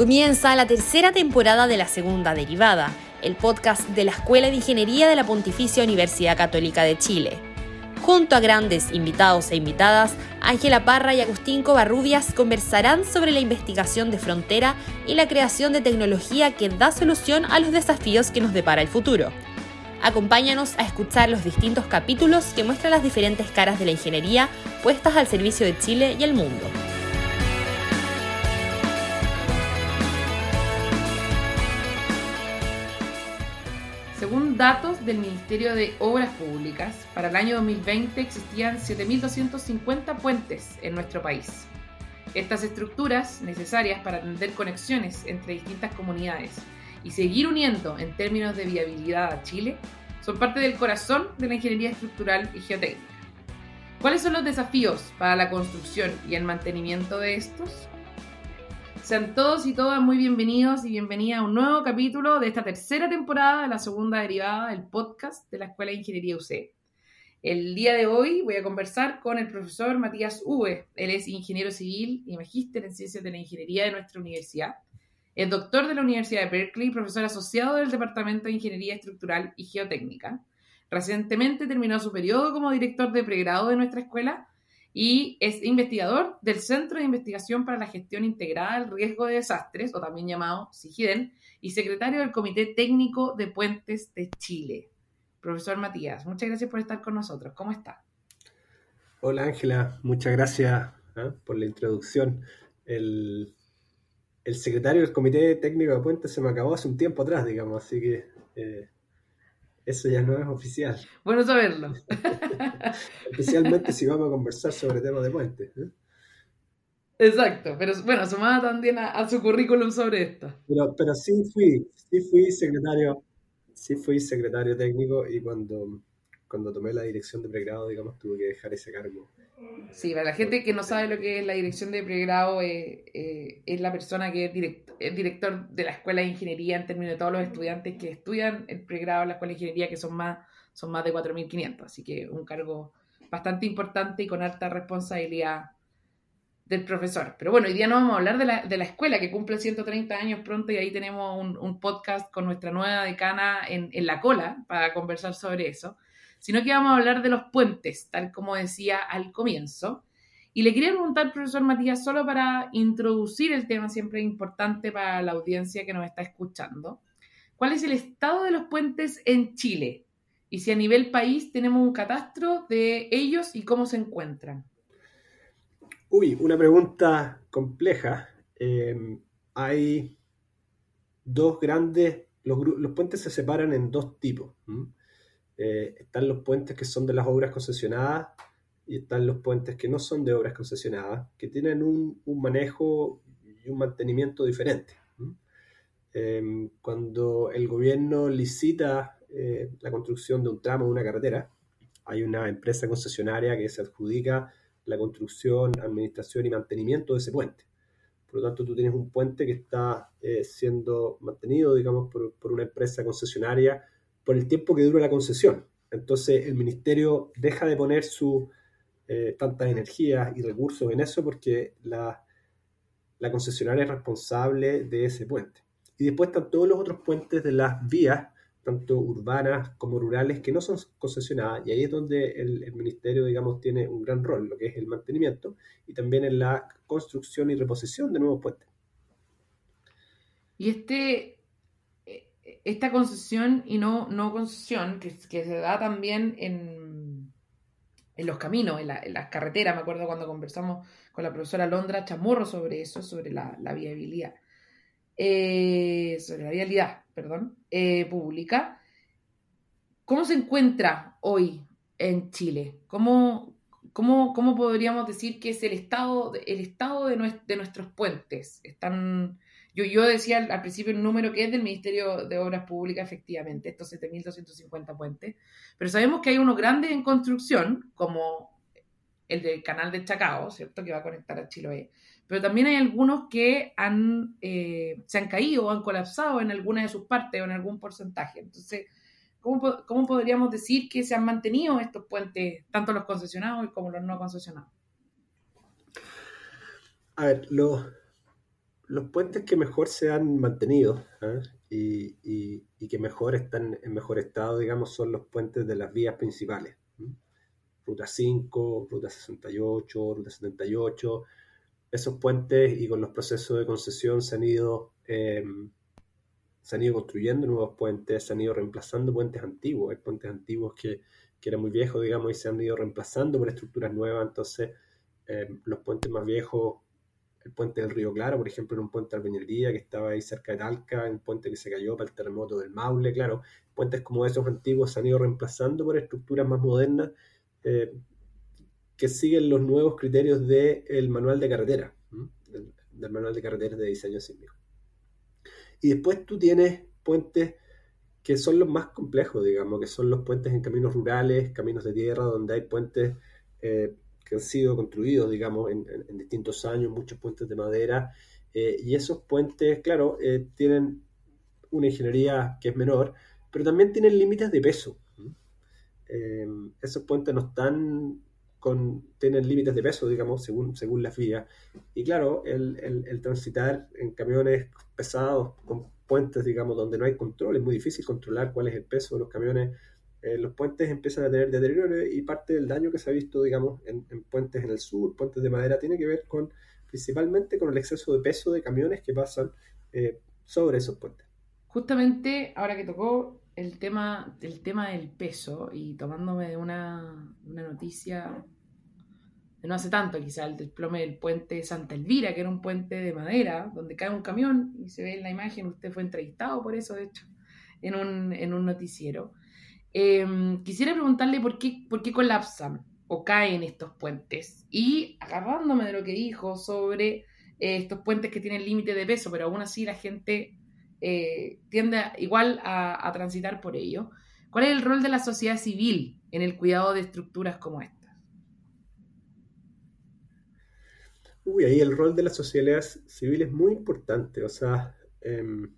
Comienza la tercera temporada de la segunda derivada, el podcast de la Escuela de Ingeniería de la Pontificia Universidad Católica de Chile. Junto a grandes invitados e invitadas, Ángela Parra y Agustín Covarrubias conversarán sobre la investigación de frontera y la creación de tecnología que da solución a los desafíos que nos depara el futuro. Acompáñanos a escuchar los distintos capítulos que muestran las diferentes caras de la ingeniería puestas al servicio de Chile y el mundo. Datos del Ministerio de Obras Públicas, para el año 2020 existían 7.250 puentes en nuestro país. Estas estructuras, necesarias para atender conexiones entre distintas comunidades y seguir uniendo en términos de viabilidad a Chile, son parte del corazón de la ingeniería estructural y geotécnica. ¿Cuáles son los desafíos para la construcción y el mantenimiento de estos? Sean todos y todas muy bienvenidos y bienvenidas a un nuevo capítulo de esta tercera temporada de la segunda derivada del podcast de la Escuela de Ingeniería UC. El día de hoy voy a conversar con el profesor Matías Uwe. Él es ingeniero civil y magíster en ciencias de la ingeniería de nuestra universidad. Es doctor de la Universidad de Berkeley, profesor asociado del Departamento de Ingeniería Estructural y Geotécnica. Recientemente terminó su periodo como director de pregrado de nuestra escuela y es investigador del Centro de Investigación para la Gestión Integrada del Riesgo de Desastres, o también llamado SIGIDEN, y secretario del Comité Técnico de Puentes de Chile. Profesor Matías, muchas gracias por estar con nosotros. ¿Cómo está? Hola Ángela, muchas gracias ¿eh? por la introducción. El, el, secretario del Comité Técnico de Puentes se me acabó hace un tiempo atrás, digamos, así que eh, eso ya no es oficial. Bueno saberlo. Especialmente si vamos a conversar sobre temas de puentes. ¿eh? Exacto, pero bueno, sumada también a, su currículum sobre esto. Pero, pero sí fui, sí fui secretario, sí fui secretario técnico y cuando cuando tomé la dirección de pregrado, digamos, tuve que dejar ese cargo. Sí, para la gente que no sabe lo que es la dirección de pregrado, eh, eh, es la persona que es, director de la Escuela de Ingeniería en términos de todos los estudiantes que estudian el pregrado en la Escuela de Ingeniería, que son más, son más de 4.500. Así que un cargo bastante importante y con alta responsabilidad del profesor. Pero bueno, hoy día no vamos a hablar de la, de la escuela que cumple 130 años pronto y ahí tenemos un, un podcast con nuestra nueva decana en, en la cola para conversar sobre eso sino que vamos a hablar de los puentes, tal como decía al comienzo. Y le quería preguntar, profesor Matías, solo para introducir el tema siempre importante para la audiencia que nos está escuchando, ¿cuál es el estado de los puentes en Chile? Y si a nivel país tenemos un catastro de ellos y cómo se encuentran. Uy, una pregunta compleja. Eh, hay dos grandes, los, los, puentes se separan en dos tipos. Eh, están los puentes que son de las obras concesionadas y están los puentes que no son de obras concesionadas, que tienen un, manejo y un mantenimiento diferente. Em, cuando el gobierno licita eh, la construcción de un tramo de una carretera, hay una empresa concesionaria que se adjudica la construcción, administración y mantenimiento de ese puente. Por lo tanto, tú tienes un puente que está eh, siendo mantenido, digamos, por, por, una empresa concesionaria por el tiempo que dura la concesión. Entonces el ministerio deja de poner su eh, tantas energías y recursos en eso porque la, la concesionaria es responsable de ese puente. Y después están todos los otros puentes de las vías, tanto urbanas como rurales, que no son concesionadas. Y ahí es donde el, el, ministerio, digamos, tiene un gran rol, lo que es el mantenimiento y también en la construcción y reposición de nuevos puentes. Y este esta concesión y no, no concesión, que, se da también en, en los caminos, en, las carreteras, me acuerdo cuando conversamos con la profesora Londra Chamorro sobre eso, sobre la, viabilidad, eh, sobre la vialidad, perdón, eh, pública. ¿Cómo se encuentra hoy en Chile? ¿Cómo, cómo, cómo podríamos decir que es el estado, el estado de, de nuestros puentes? ¿Están yo, decía al, principio un número que es del Ministerio de Obras Públicas, efectivamente, estos 7.250 puentes, pero sabemos que hay uno grande en construcción, como el del canal de Chacao, ¿cierto? Que va a conectar a Chiloé. Pero también hay algunos que han, eh, se han caído o han colapsado en alguna de sus partes o en algún porcentaje. Entonces, ¿cómo, ¿cómo, podríamos decir que se han mantenido estos puentes, tanto los concesionados como los no concesionados? A ver, los los puentes que mejor se han mantenido ¿eh? y, que mejor están en mejor estado, digamos, son los puentes de las vías principales. Ruta 5, Ruta 68, Ruta 78. Esos puentes y con los procesos de concesión se han ido, em, se han ido construyendo nuevos puentes, se han ido reemplazando puentes antiguos. Hay puentes antiguos que, que eran muy viejos, digamos, y se han ido reemplazando por estructuras nuevas. Entonces, em, los puentes más viejos puente del Río Claro, por ejemplo, en un puente de albañilería que estaba ahí cerca de Talca, un puente que se cayó para el terremoto del Maule, claro, puentes como esos antiguos se han ido reemplazando por estructuras más modernas eh, que siguen los nuevos criterios del manual de carretera, del, manual de carreteras de diseño sísmico. Y después tú tienes puentes que son los más complejos, digamos, que son los puentes en caminos rurales, caminos de tierra, donde hay puentes eh, que han sido construidos, digamos, en, distintos años, muchos puentes de madera, eh, y esos puentes, claro, eh, tienen una ingeniería que es menor, pero también tienen límites de peso. Eh, esos puentes no están con, tienen límites de peso, digamos, según, según las vías. Y claro, el, el, transitar en camiones pesados con puentes, digamos, donde no hay control, es muy difícil controlar cuál es el peso de los camiones eh, los puentes empiezan a tener deterioro y parte del daño que se ha visto, digamos, en, puentes en el sur, puentes de madera, tiene que ver con principalmente con el exceso de peso de camiones que pasan eh, sobre esos puentes. Justamente ahora que tocó el tema, el tema del peso y tomándome de una, una noticia de no hace tanto, quizá el desplome del puente Santa Elvira, que era un puente de madera, donde cae un camión y se ve en la imagen, usted fue entrevistado por eso, de hecho, en un, en un noticiero. Em, quisiera preguntarle por qué, por qué colapsan o caen estos puentes. Y agarrándome de lo que dijo sobre eh, estos puentes que tienen límite de peso, pero aún así la gente eh, tiende igual a, transitar por ello. ¿Cuál es el rol de la sociedad civil en el cuidado de estructuras como estas? Uy, ahí el rol de la sociedad civil es muy importante. O sea, em,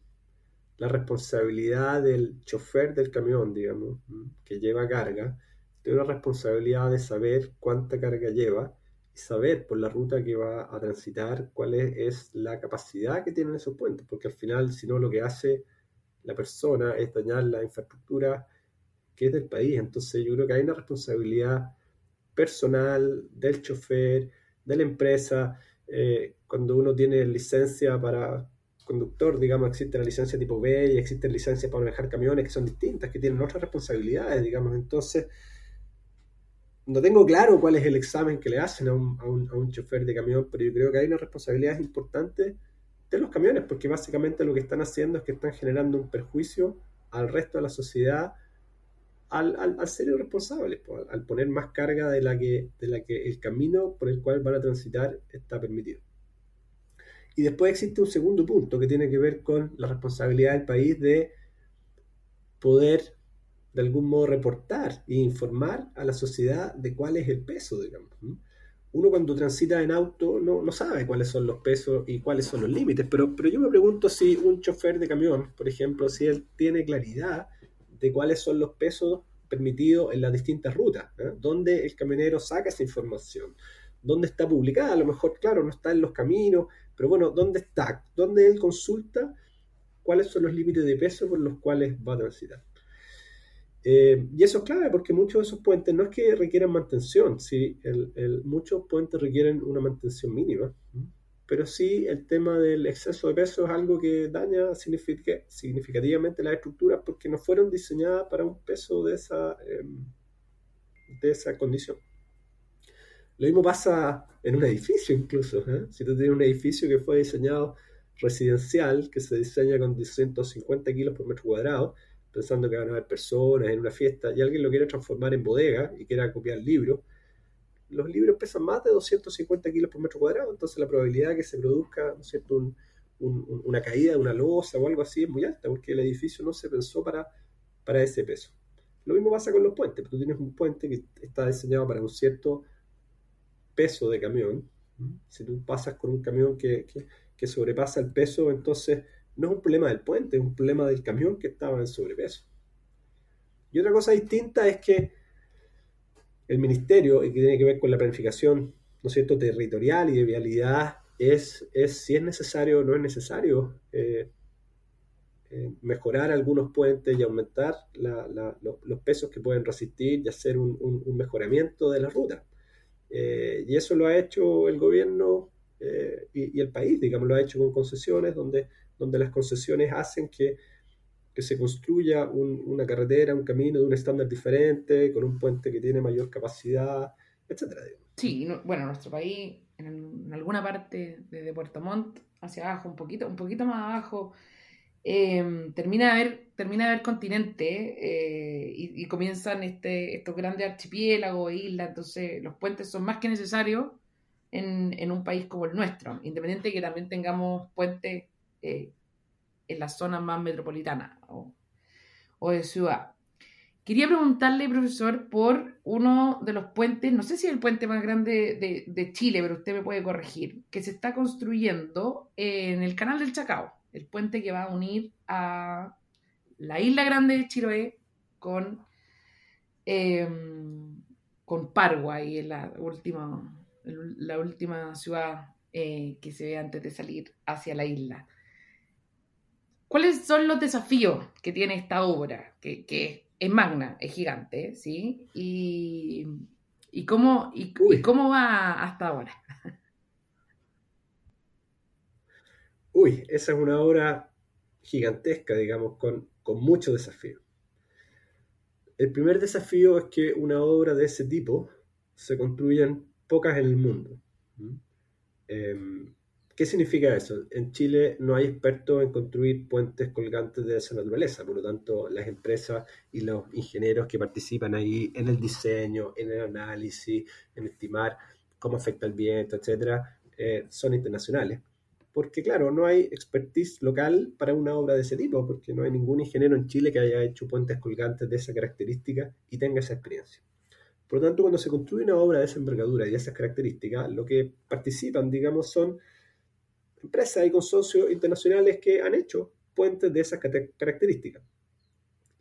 la responsabilidad del chofer del camión, digamos, que lleva carga, tiene una responsabilidad de saber cuánta carga lleva y saber por la ruta que va a transitar cuál es, la capacidad que tienen esos puentes, porque al final, si no, lo que hace la persona es dañar la infraestructura que es del país. Entonces, yo creo que hay una responsabilidad personal del chofer, de la empresa, eh, cuando uno tiene licencia para conductor, digamos, existe la licencia tipo B y existen licencias para manejar camiones que son distintas, que tienen otras responsabilidades, digamos. Entonces, no tengo claro cuál es el examen que le hacen a un, a un, a un chofer de camión, pero yo creo que hay una responsabilidad importante de los camiones, porque básicamente lo que están haciendo es que están generando un perjuicio al resto de la sociedad al, al, ser irresponsables, al, poner más carga de la, que, de la que el camino por el cual van a transitar está permitido. Y después existe un segundo punto que tiene que ver con la responsabilidad del país de poder de algún modo reportar e informar a la sociedad de cuál es el peso, digamos. Uno cuando transita en auto no, no sabe cuáles son los pesos y cuáles son los límites, pero, pero yo me pregunto si un chofer de camión, por ejemplo, si él tiene claridad de cuáles son los pesos permitidos en las distintas rutas, ¿eh? dónde el camionero saca esa información, dónde está publicada, a lo mejor, claro, no está en los caminos, pero bueno, ¿dónde está? ¿Dónde él consulta cuáles son los límites de peso por los cuales va a transitar? Eh, y eso es clave porque muchos de esos puentes no es que requieran mantención, ¿sí? muchos puentes requieren una mantención mínima, pero sí el tema del exceso de peso es algo que daña significativamente las estructuras porque no fueron diseñadas para un peso de esa, em, de esa condición. Lo mismo pasa en un edificio incluso. ¿eh? Si tú tienes un edificio que fue diseñado residencial, que se diseña con 250 kilos por metro cuadrado, pensando que van a haber personas en una fiesta, y alguien lo quiere transformar en bodega y quiera copiar libros, los libros pesan más de 250 kilos por metro cuadrado, entonces la probabilidad de que se produzca ¿no una caída de una losa o algo así es muy alta, porque el edificio no se pensó para, para ese peso. Lo mismo pasa con los puentes. Tú tienes un puente que está diseñado para un cierto peso de camión. Si tú pasas con un camión que, sobrepasa el peso, entonces no es un problema del puente, es un problema del camión que estaba en sobrepeso. Y otra cosa distinta es que el ministerio, y que tiene que ver con la planificación ¿no cierto? territorial y de vialidad, es, es, si es necesario o no es necesario eh, eh, mejorar algunos puentes y aumentar los pesos que pueden resistir y hacer un, mejoramiento de la ruta. Y eso lo ha hecho el gobierno y, el país, digamos, lo ha hecho con concesiones, donde, donde las concesiones hacen que, que se construya una carretera, un camino de un estándar diferente, con un puente que tiene mayor capacidad, etcétera. Sí, bueno, nuestro país, en, alguna parte desde Puerto Montt hacia abajo, un poquito, un poquito más abajo, em, termina, de haber, de continente eh, y, comienzan este, estos grandes archipiélagos, islas, entonces los puentes son más que necesarios en, un país como el nuestro, independiente de que también tengamos puentes eh, en las zonas más metropolitanas o, de ciudad. Quería preguntarle, profesor, por uno de los puentes, no sé si es el puente más grande de, Chile, pero usted me puede corregir, que se está construyendo en el canal del Chacao, el puente que va a unir a la isla grande de Chiloé con, em, con Paraguay, en la última, la última ciudad eh, que se ve antes de salir hacia la isla. ¿Cuáles son los desafíos que tiene esta obra? Que, que es magna, es gigante, ¿sí? Y, cómo, y, cómo va hasta ahora. Uy, esa es una obra gigantesca, digamos, con, con muchos desafíos. El primer desafío es que una obra de ese tipo se construyan pocas en el mundo. ¿Qué significa eso? En Chile no hay expertos en construir puentes colgantes de esa naturaleza, por lo tanto las empresas y los ingenieros que participan ahí en el diseño, en el análisis, en estimar cómo afecta el viento, etcétera, eh, son internacionales. Porque claro, no hay expertise local para una obra de ese tipo, porque no hay ningún ingeniero en Chile que haya hecho puentes colgantes de esa característica y tenga esa experiencia. Por lo tanto, cuando se construye una obra de esa envergadura y de esas características, lo que participan, digamos, son empresas y consorcios internacionales que han hecho puentes de esas características.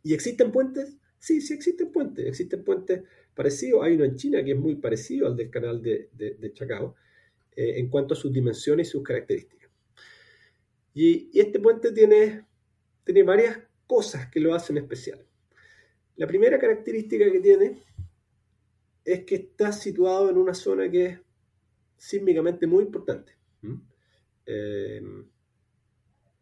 ¿Y existen puentes? Sí, sí existen puentes. Existen puentes parecidos. Hay uno en China que es muy parecido al del canal de, Chacao eh, en cuanto a sus dimensiones y sus características. Y, este puente tiene, tiene varias cosas que lo hacen especial. La primera característica que tiene es que está situado en una zona que es sísmicamente muy importante. Em,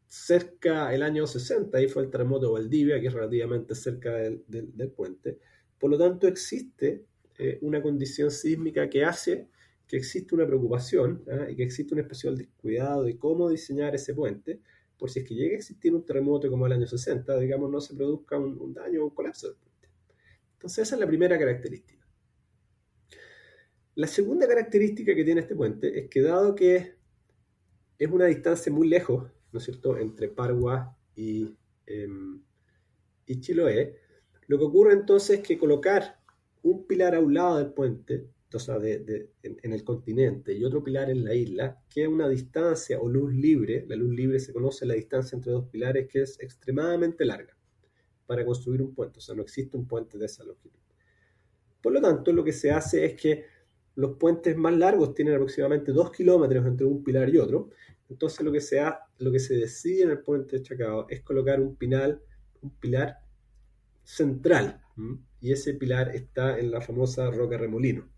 cerca el año 60, ahí fue el terremoto de Valdivia, que es relativamente cerca del, puente. Por lo tanto, existe eh, una condición sísmica que hace que existe una preocupación ¿ah? y que existe un especial descuidado de cómo diseñar ese puente, por si es que llega a existir un terremoto como el año 60, digamos, no se produzca un, daño o un colapso del puente. Entonces, esa es la primera característica. La segunda característica que tiene este puente es que dado que es una distancia muy lejos, ¿no es cierto?, entre Parua y, em, y Chiloé. Lo que ocurre entonces es que colocar un pilar a un lado del puente, o sea, en, el continente, y otro pilar en la isla, que es una distancia o luz libre, la luz libre se conoce la distancia entre dos pilares, que es extremadamente larga para construir un puente, o sea, no existe un puente de esa longitud. Por lo tanto, lo que se hace es que los puentes más largos tienen aproximadamente 2 kilómetros entre un pilar y otro. Entonces lo que, se lo que se decide en el puente de Chacao es colocar un, un pilar central. Y ese pilar está en la famosa roca remolino.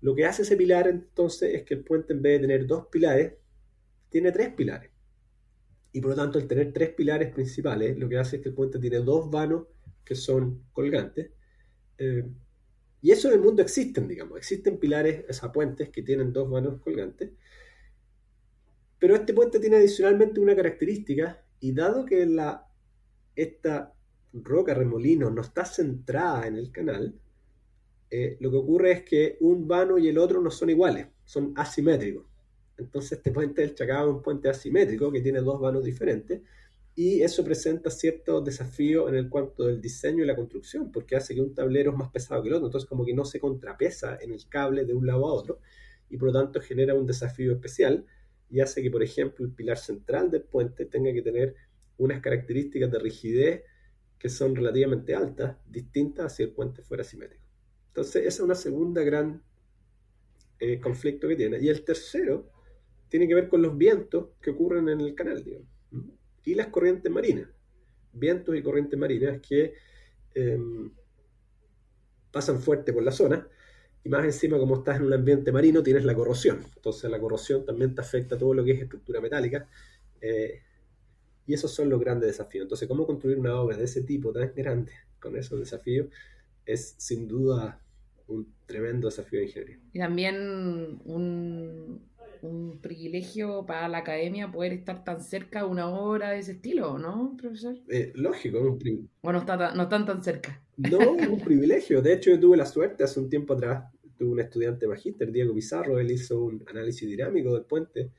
Lo que hace ese pilar entonces es que el puente en vez de tener dos pilares, tiene tres pilares. Y por lo tanto, al tener tres pilares principales, lo que hace es que el puente tiene dos vanos que son colgantes. Eh, y eso en el mundo existen, digamos. Existen pilares, o puentes que tienen dos vanos colgantes. Pero este puente tiene adicionalmente una característica, y dado que esta roca remolino no está centrada en el canal, eh, lo que ocurre es que un vano y el otro no son iguales, son asimétricos. Entonces este puente del Chacao es un puente asimétrico que tiene dos vanos diferentes y eso presenta ciertos desafíos en el cuanto del diseño y la construcción, porque hace que un tablero es más pesado que el otro, entonces como que no se contrapesa en el cable de un lado a otro, y por lo tanto genera un desafío especial y hace que, por ejemplo, el pilar central del puente tenga que tener unas características de rigidez que son relativamente altas, distintas a si el puente fuera simétrico. Entonces, esa es una segunda gran eh, conflicto que tiene. Y el tercero tiene que ver con los vientos que ocurren en el canal, digamos, y las corrientes marinas. Vientos y corrientes marinas que em, pasan fuerte por la zona, y más encima, como estás en un ambiente marino, tienes la corrosión. Entonces, la corrosión también te afecta todo lo que es estructura metálica. Eh, y esos son los grandes desafíos. Entonces, cómo construir una obra de ese tipo tan grande con esos desafíos es sin duda un tremendo desafío de ingeniería. Y también un, un privilegio para la academia poder estar tan cerca de una obra de ese estilo, ¿no, profesor? Eh, lógico, un privilegio. ¿O no, está, no están tan cerca? No, es un privilegio. De hecho, yo tuve la suerte hace un tiempo atrás, tuve un estudiante magíster, Diego Pizarro, él hizo un análisis dinámico del puente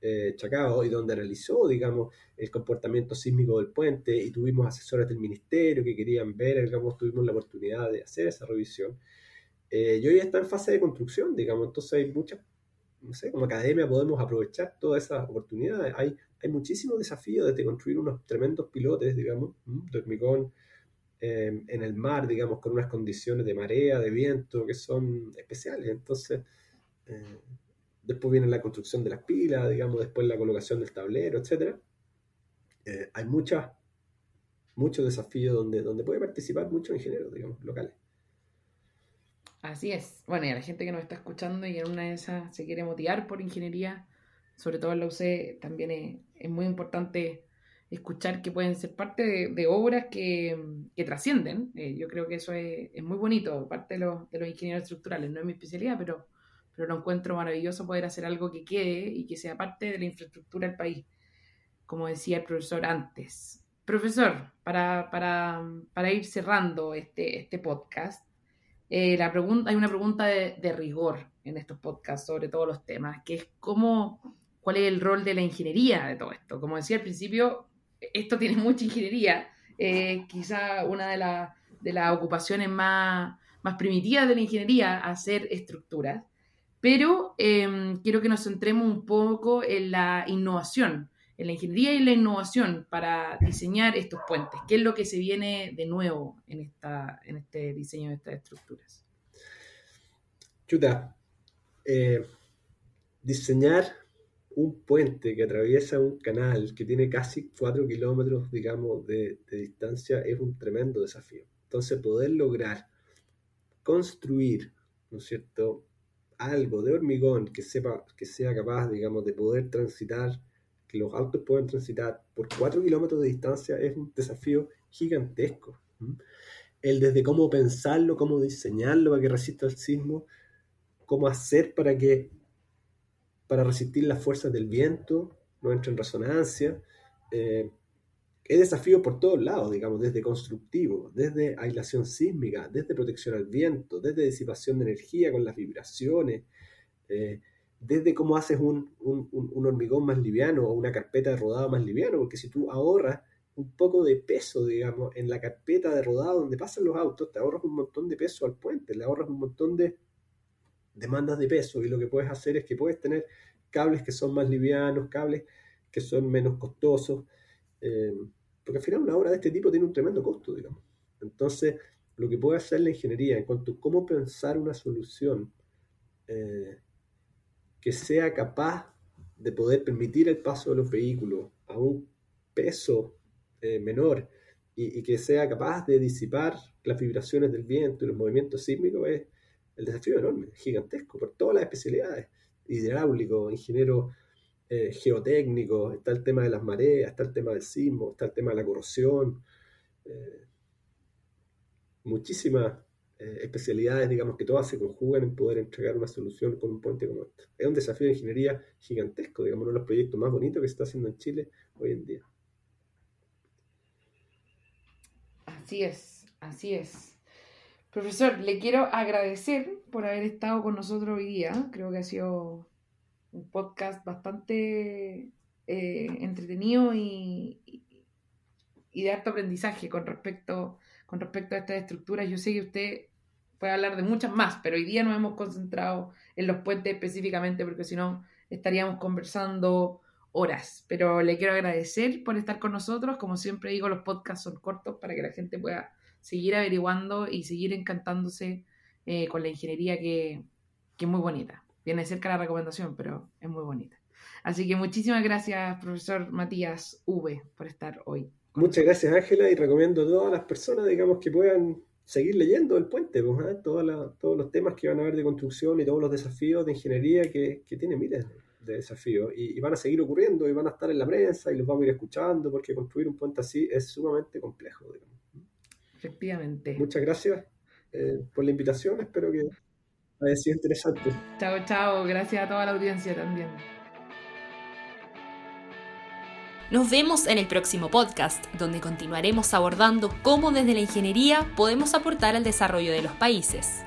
eh, Chacao y donde analizó, digamos, el comportamiento sísmico del puente y tuvimos asesores del ministerio que querían ver, digamos, tuvimos la oportunidad de hacer esa revisión. Eh, y hoy está en fase de construcción, digamos, entonces hay muchas no sé, como academia podemos aprovechar todas esas oportunidades. Hay, hay muchísimos desafíos desde construir unos tremendos pilotes, digamos, de hormigón eh, en el mar, digamos, con unas condiciones de marea, de viento, que son especiales. Entonces, eh, después viene la construcción de las pilas, digamos, después la colocación del tablero, etc. Eh, hay muchas, muchos desafíos donde, donde puede participar muchos ingenieros, digamos, locales. Así es. Bueno, y a la gente que nos está escuchando y en una de esas se quiere motivar por ingeniería, sobre todo en la UC, también es, muy importante escuchar que pueden ser parte de, obras que, trascienden. Eh, yo creo que eso es, muy bonito, parte de los, de los, ingenieros estructurales. No es mi especialidad, pero, pero lo encuentro maravilloso poder hacer algo que quede y que sea parte de la infraestructura del país, como decía el profesor antes. Profesor, para, para, para ir cerrando este, este podcast, eh, la pregunta, hay una pregunta de, rigor en estos podcasts sobre todos los temas, que es cómo, cuál es el rol de la ingeniería de todo esto. Como decía al principio, esto tiene mucha ingeniería, eh, quizá una de, de las ocupaciones más, más primitivas de la ingeniería, hacer estructuras, pero em, quiero que nos centremos un poco en la innovación en la ingeniería y la innovación para diseñar estos puentes? ¿Qué es lo que se viene de nuevo en, esta, en este diseño de estas estructuras? Chuta, eh, diseñar un puente que atraviesa un canal que tiene casi 4 kilómetros, digamos, de, de distancia es un tremendo desafío. Entonces, poder lograr construir, ¿no es cierto?, algo de hormigón que, sepa, que sea capaz, digamos, de poder transitar que los autos puedan transitar por 4 kilómetros de distancia es un desafío gigantesco. El desde cómo pensarlo, cómo diseñarlo para que resista el sismo, cómo hacer para que para resistir las fuerzas del viento, no entre en resonancia. Eh, es desafío por todos lados, digamos, desde constructivo, desde aislación sísmica, desde protección al viento, desde disipación de energía con las vibraciones, eh, desde cómo haces un, hormigón más liviano o una carpeta de rodado más liviano, porque si tú ahorras un poco de peso, digamos, en la carpeta de rodado donde pasan los autos, te ahorras un montón de peso al puente, le ahorras un montón de demandas de peso y lo que puedes hacer es que puedes tener cables que son más livianos, cables que son menos costosos, eh, porque al final una obra de este tipo tiene un tremendo costo, digamos. Entonces, lo que puede hacer la ingeniería en cuanto a cómo pensar una solución eh, que sea capaz de poder permitir el paso de los vehículos a un peso eh, menor y, que sea capaz de disipar las vibraciones del viento y los movimientos sísmicos es el desafío enorme, gigantesco, por todas las especialidades, hidráulico, ingeniero eh, geotécnico, está el tema de las mareas, está el tema del sismo, está el tema de la corrosión, eh, muchísimas eh, especialidades, digamos, que todas se conjugan en poder entregar una solución con un puente como este. Es un desafío de ingeniería gigantesco, digamos, uno de los proyectos más bonitos que se está haciendo en Chile hoy en día. Así es, así es. Profesor, le quiero agradecer por haber estado con nosotros hoy día. Creo que ha sido podcast bastante eh, entretenido y, de alto aprendizaje con respecto con respecto a estas estructuras. Yo sé que usted puede hablar de muchas más, pero hoy día nos hemos concentrado en los puentes específicamente porque si no estaríamos conversando horas. Pero le quiero agradecer por estar con nosotros. Como siempre digo, los podcasts son cortos para que la gente pueda seguir averiguando y seguir encantándose eh, con la ingeniería que, que es muy bonita. Viene cerca la recomendación, pero es muy bonita. Así que muchísimas gracias, profesor Matías V, por estar hoy. Muchas gracias, Ángela, y recomiendo a todas las personas, digamos, que puedan seguir leyendo el puente, pues, ¿eh? todos los temas que van a haber de construcción y todos los desafíos de ingeniería que, que tiene miles de desafíos y, van a seguir ocurriendo y van a estar en la prensa y los vamos a ir escuchando porque construir un puente así es sumamente complejo. Efectivamente. Muchas gracias eh, por la invitación, espero que haya sido interesante. Chao, chao, gracias a toda la audiencia también. Nos vemos en el próximo podcast, donde continuaremos abordando cómo desde la ingeniería podemos aportar al desarrollo de los países.